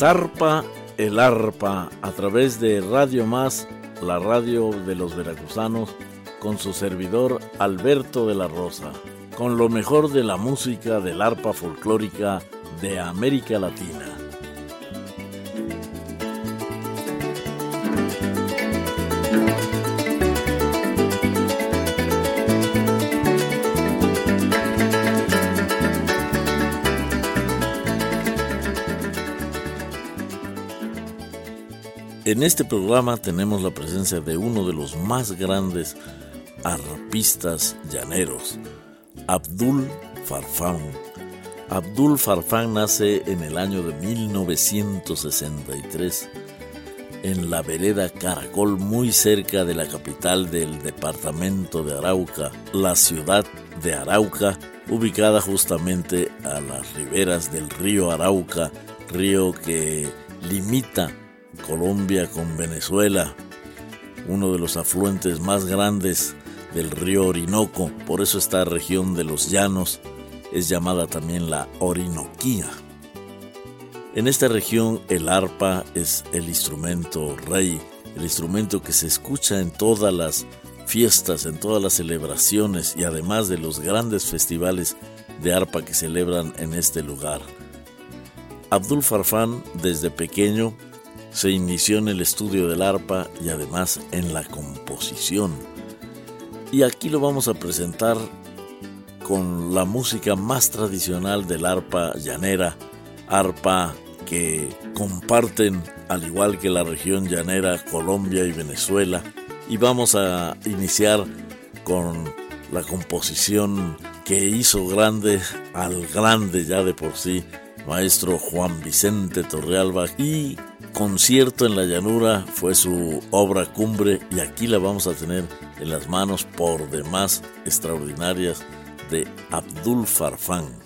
Zarpa el arpa a través de Radio Más, la radio de los veracruzanos, con su servidor Alberto de la Rosa, con lo mejor de la música del arpa folclórica de América Latina. En este programa tenemos la presencia de uno de los más grandes arpistas llaneros, Abdul Farfán. Abdul Farfán nace en el año de 1963 en la vereda Caracol, muy cerca de la capital del departamento de Arauca, la ciudad de Arauca, ubicada justamente a las riberas del río Arauca, río que limita Colombia con Venezuela, uno de los afluentes más grandes del río Orinoco, por eso esta región de los llanos es llamada también la Orinoquía. En esta región el arpa es el instrumento rey, el instrumento que se escucha en todas las fiestas, en todas las celebraciones y además de los grandes festivales de arpa que celebran en este lugar. Abdul Farfán desde pequeño se inició en el estudio del arpa y además en la composición. Y aquí lo vamos a presentar con la música más tradicional del arpa llanera, arpa que comparten al igual que la región llanera Colombia y Venezuela. Y vamos a iniciar con la composición que hizo grande al grande ya de por sí, maestro Juan Vicente Torrealba y Concierto en la Llanura fue su obra cumbre y aquí la vamos a tener en las manos por demás extraordinarias de Abdul Farfán.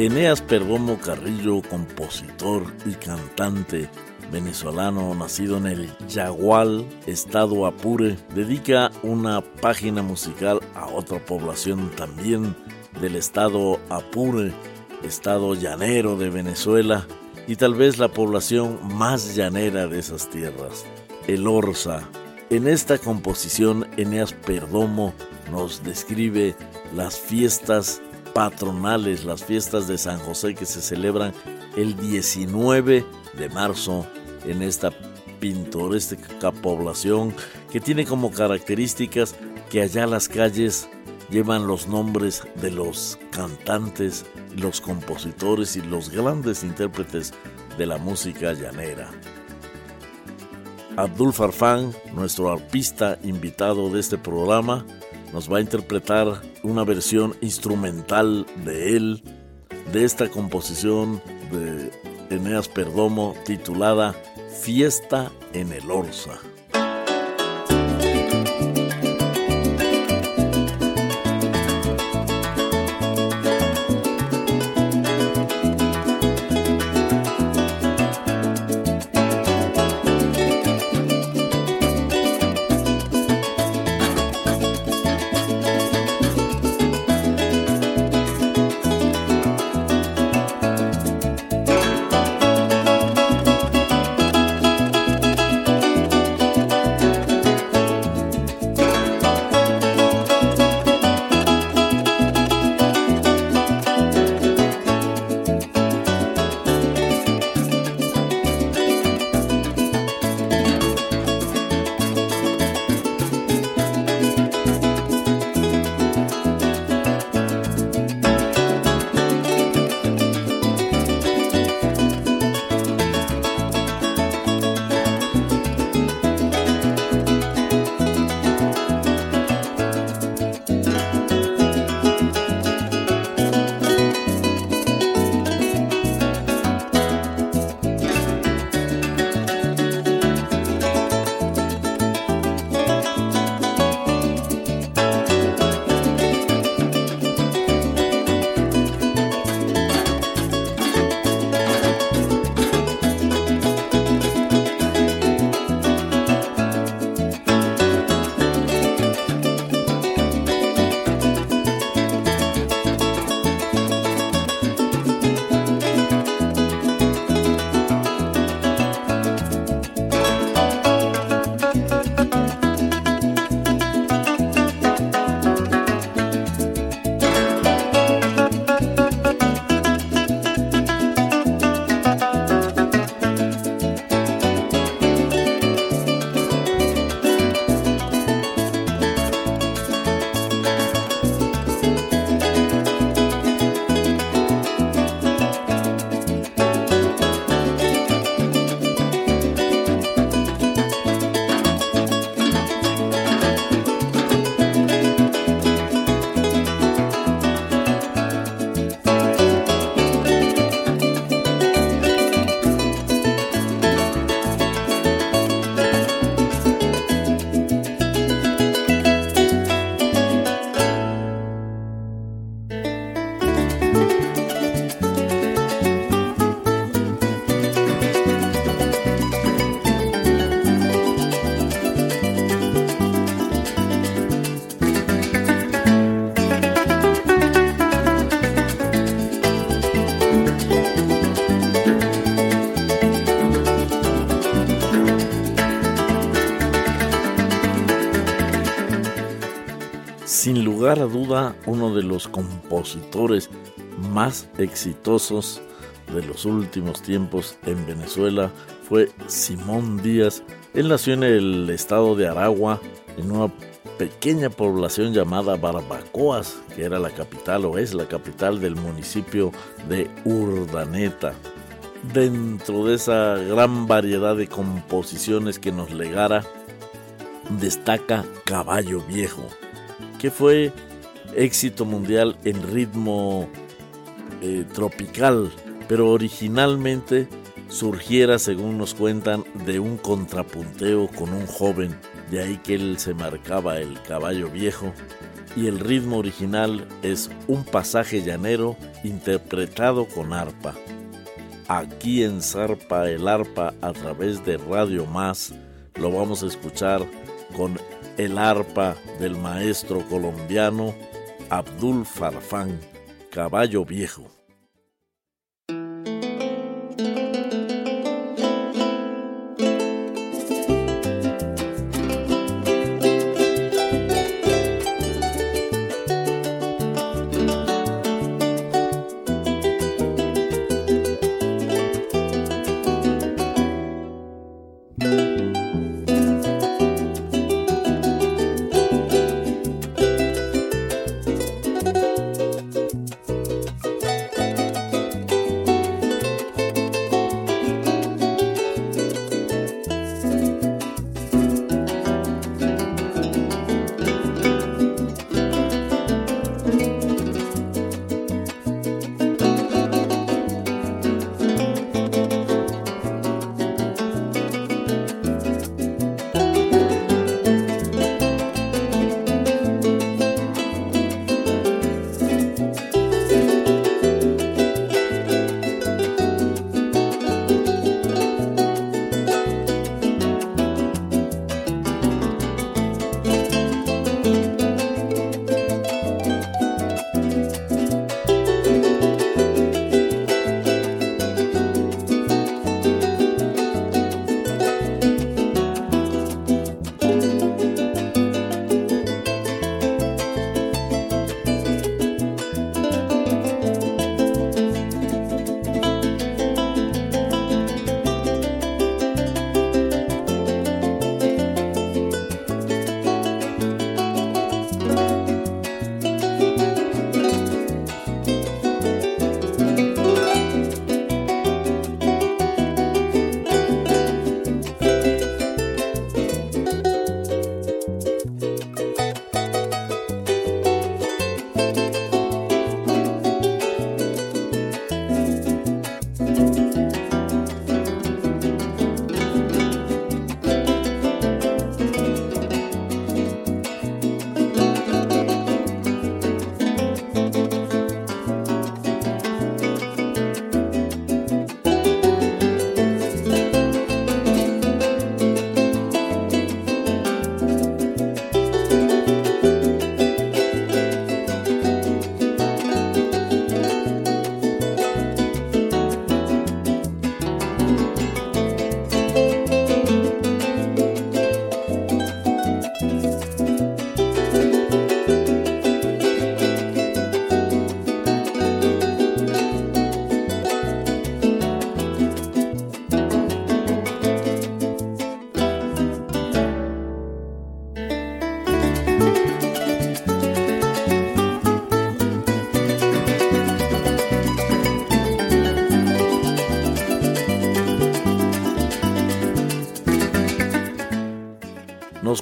Eneas Perdomo Carrillo, compositor y cantante venezolano nacido en el Yagual, estado Apure, dedica una página musical a otra población también del estado Apure, estado llanero de Venezuela y tal vez la población más llanera de esas tierras, el Orza. En esta composición, Eneas Perdomo nos describe las fiestas patronales, las fiestas de San José que se celebran el 19 de marzo en esta pintoresca población que tiene como características que allá las calles llevan los nombres de los cantantes, los compositores y los grandes intérpretes de la música llanera. Abdul Farfán, nuestro arpista invitado de este programa, nos va a interpretar una versión instrumental de él, de esta composición de Eneas Perdomo titulada Fiesta en el Orsa. Lugar duda, uno de los compositores más exitosos de los últimos tiempos en Venezuela fue Simón Díaz. Él nació en el estado de Aragua, en una pequeña población llamada Barbacoas, que era la capital o es la capital del municipio de Urdaneta. Dentro de esa gran variedad de composiciones que nos legara, destaca Caballo Viejo, que fue éxito mundial en ritmo eh, tropical, pero originalmente surgiera, según nos cuentan, de un contrapunteo con un joven, de ahí que él se marcaba el caballo viejo, y el ritmo original es un pasaje llanero interpretado con arpa. Aquí en Zarpa el arpa a través de Radio Más lo vamos a escuchar con el arpa del maestro colombiano Abdul Farfán, Caballo Viejo.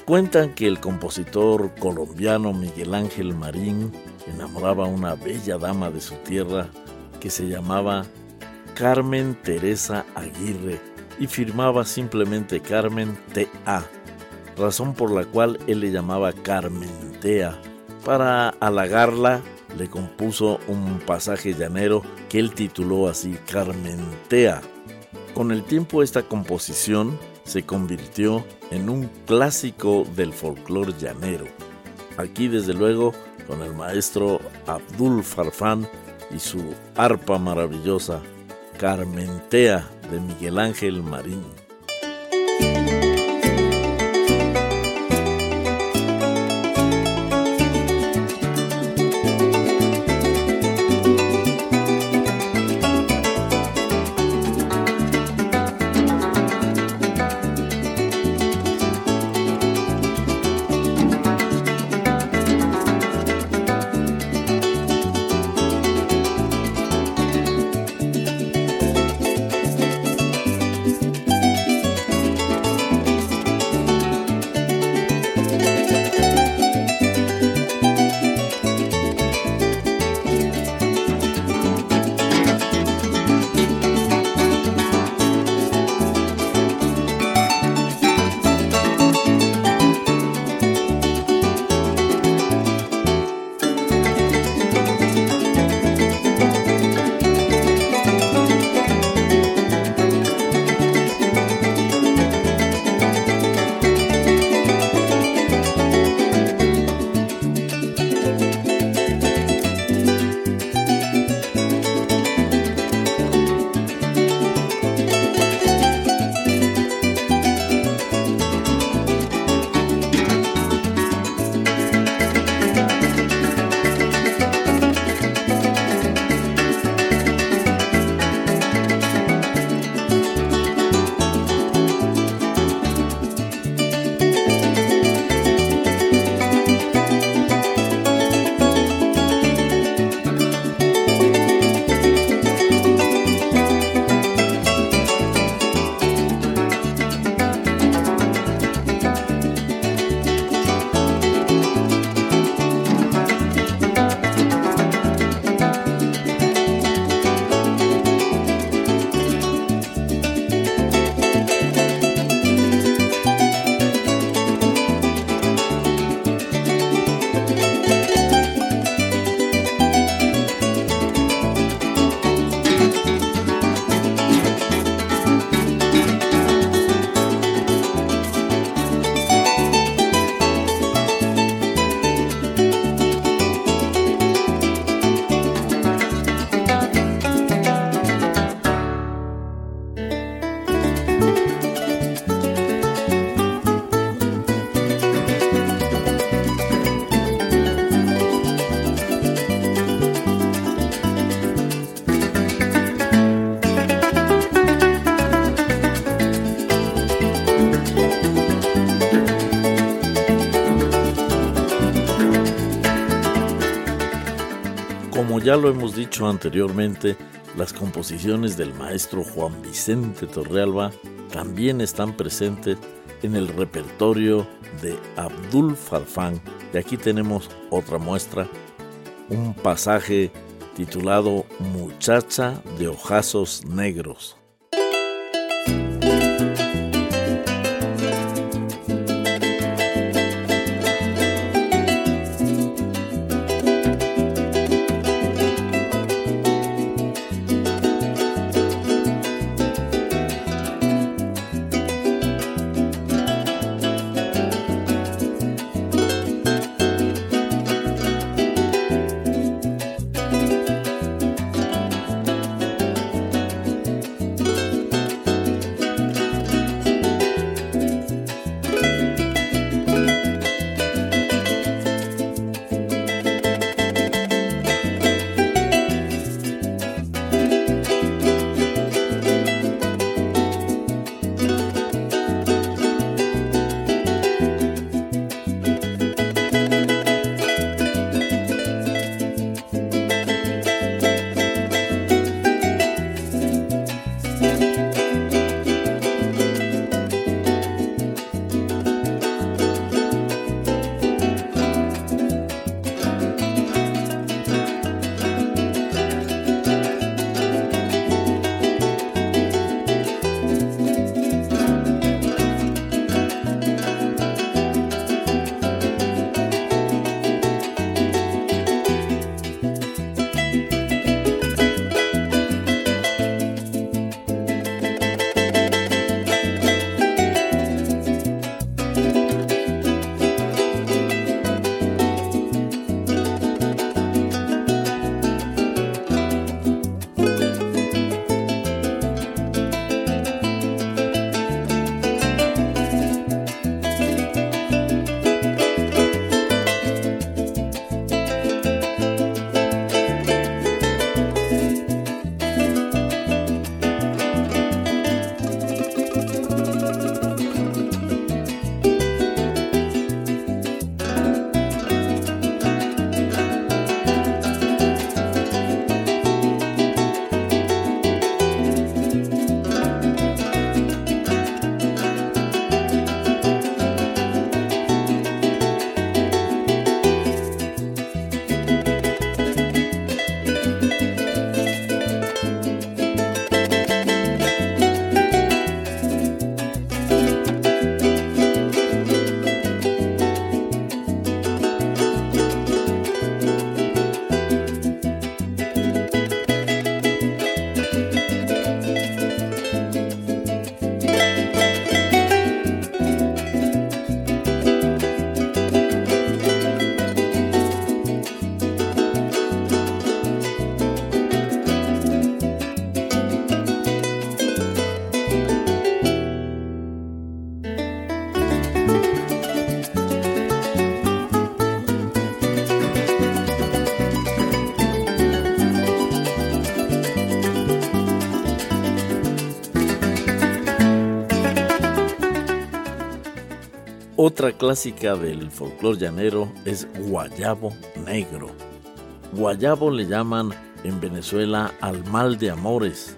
Cuentan que el compositor colombiano Miguel Ángel Marín enamoraba a una bella dama de su tierra que se llamaba Carmen Teresa Aguirre y firmaba simplemente Carmen T.A., razón por la cual él le llamaba Carmentea. Para halagarla, le compuso un pasaje llanero que él tituló así Carmentea. Con el tiempo esta composición se convirtió en un clásico del folclore llanero. Aquí desde luego con el maestro Abdul Farfán y su arpa maravillosa Carmentea de Miguel Ángel Marín. Ya lo hemos dicho anteriormente, las composiciones del maestro Juan Vicente Torrealba también están presentes en el repertorio de Abdul Farfán. Y aquí tenemos otra muestra, un pasaje titulado Muchacha de ojazos negros. Otra clásica del folclor llanero es Guayabo Negro. Guayabo le llaman en Venezuela al mal de amores.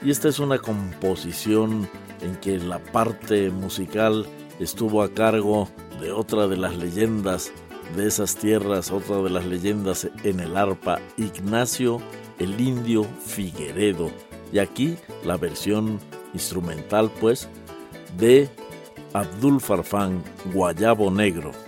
Y esta es una composición en que la parte musical estuvo a cargo de otra de las leyendas de esas tierras, otra de las leyendas en el arpa, Ignacio el Indio Figueredo. Y aquí la versión instrumental pues de Abdul Farfán, Guayabo Negro.